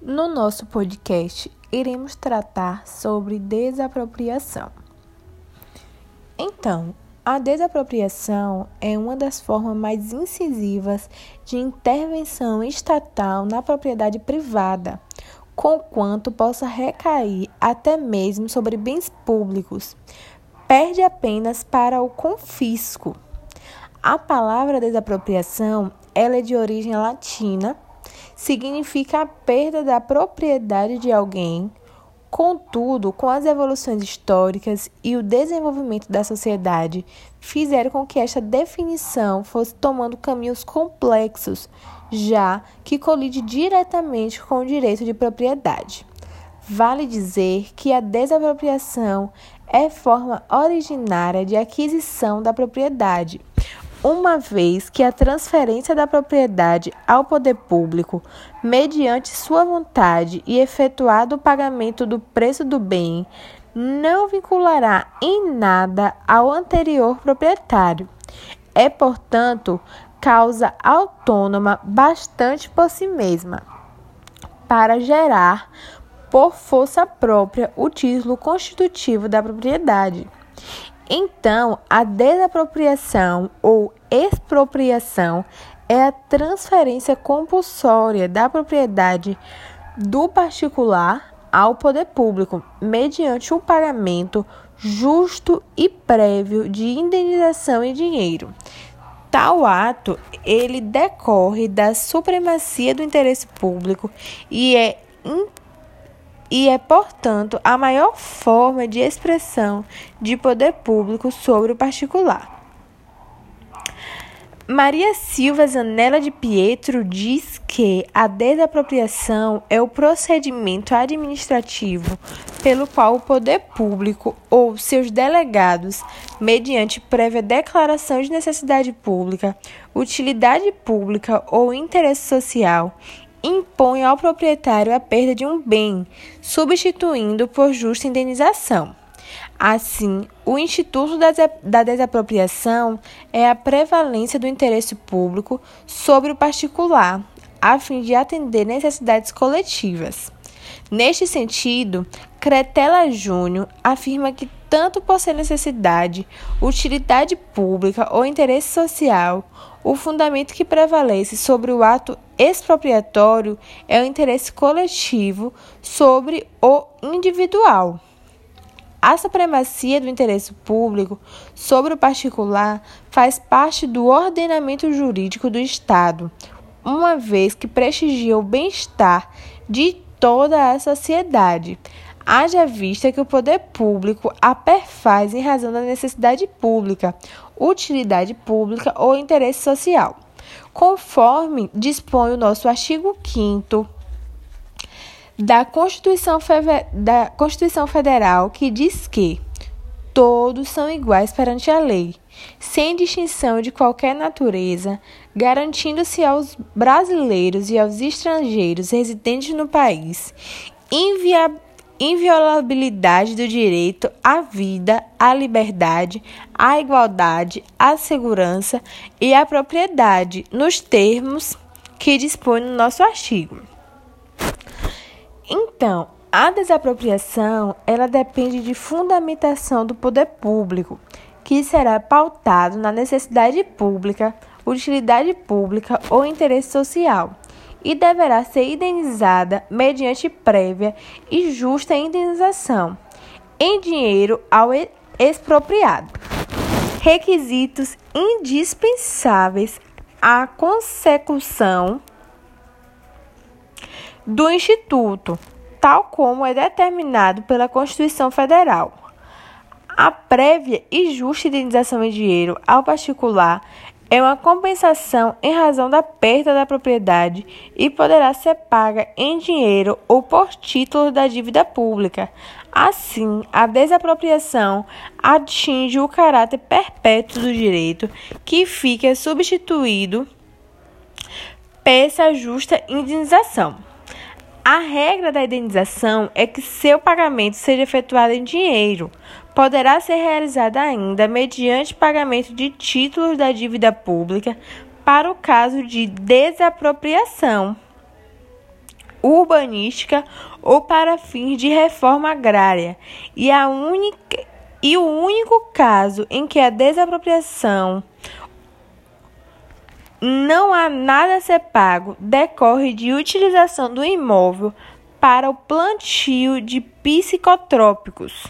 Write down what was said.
No nosso podcast, iremos tratar sobre desapropriação. Então, a desapropriação é uma das formas mais incisivas de intervenção estatal na propriedade privada, conquanto possa recair até mesmo sobre bens públicos. Perde apenas para o confisco. A palavra desapropriação ela é de origem latina significa a perda da propriedade de alguém. Contudo, com as evoluções históricas e o desenvolvimento da sociedade, fizeram com que esta definição fosse tomando caminhos complexos, já que colide diretamente com o direito de propriedade. Vale dizer que a desapropriação é forma originária de aquisição da propriedade uma vez que a transferência da propriedade ao poder público, mediante sua vontade e efetuado o pagamento do preço do bem, não vinculará em nada ao anterior proprietário. É, portanto, causa autônoma bastante por si mesma, para gerar, por força própria, o título constitutivo da propriedade então, a desapropriação ou expropriação é a transferência compulsória da propriedade do particular ao poder público, mediante o um pagamento justo e prévio de indenização em dinheiro. Tal ato, ele decorre da supremacia do interesse público e é e é, portanto, a maior forma de expressão de poder público sobre o particular. Maria Silva Zanella de Pietro diz que a desapropriação é o procedimento administrativo pelo qual o poder público ou seus delegados, mediante prévia declaração de necessidade pública, utilidade pública ou interesse social, impõe ao proprietário a perda de um bem, substituindo por justa indenização. Assim, o Instituto da Desapropriação é a prevalência do interesse público sobre o particular, a fim de atender necessidades coletivas. Neste sentido, Cretela Júnior afirma que tanto por ser necessidade, utilidade pública ou interesse social, o fundamento que prevalece sobre o ato expropriatório é o interesse coletivo sobre o individual. A supremacia do interesse público sobre o particular faz parte do ordenamento jurídico do Estado, uma vez que prestigia o bem-estar de toda a sociedade, haja vista que o poder público a perfaz em razão da necessidade pública, utilidade pública ou interesse social, conforme dispõe o nosso artigo 5 da Constituição, da Constituição Federal, que diz que todos são iguais perante a lei, sem distinção de qualquer natureza, garantindo-se aos brasileiros e aos estrangeiros residentes no país inviabilidade inviolabilidade do direito à vida, à liberdade, à igualdade, à segurança e à propriedade, nos termos que dispõe no nosso artigo. Então, a desapropriação, ela depende de fundamentação do poder público, que será pautado na necessidade pública, utilidade pública ou interesse social e deverá ser indenizada mediante prévia e justa indenização em dinheiro ao expropriado. Requisitos indispensáveis à consecução do Instituto, tal como é determinado pela Constituição Federal. A prévia e justa indenização em dinheiro ao particular é uma compensação em razão da perda da propriedade e poderá ser paga em dinheiro ou por título da dívida pública. Assim, a desapropriação atinge o caráter perpétuo do direito, que fica substituído pela justa indenização. A regra da indenização é que seu pagamento seja efetuado em dinheiro. Poderá ser realizada ainda mediante pagamento de títulos da dívida pública para o caso de desapropriação. urbanística ou para fins de reforma agrária, e, a única, e o único caso em que a desapropriação não há nada a ser pago decorre de utilização do imóvel para o plantio de psicotrópicos.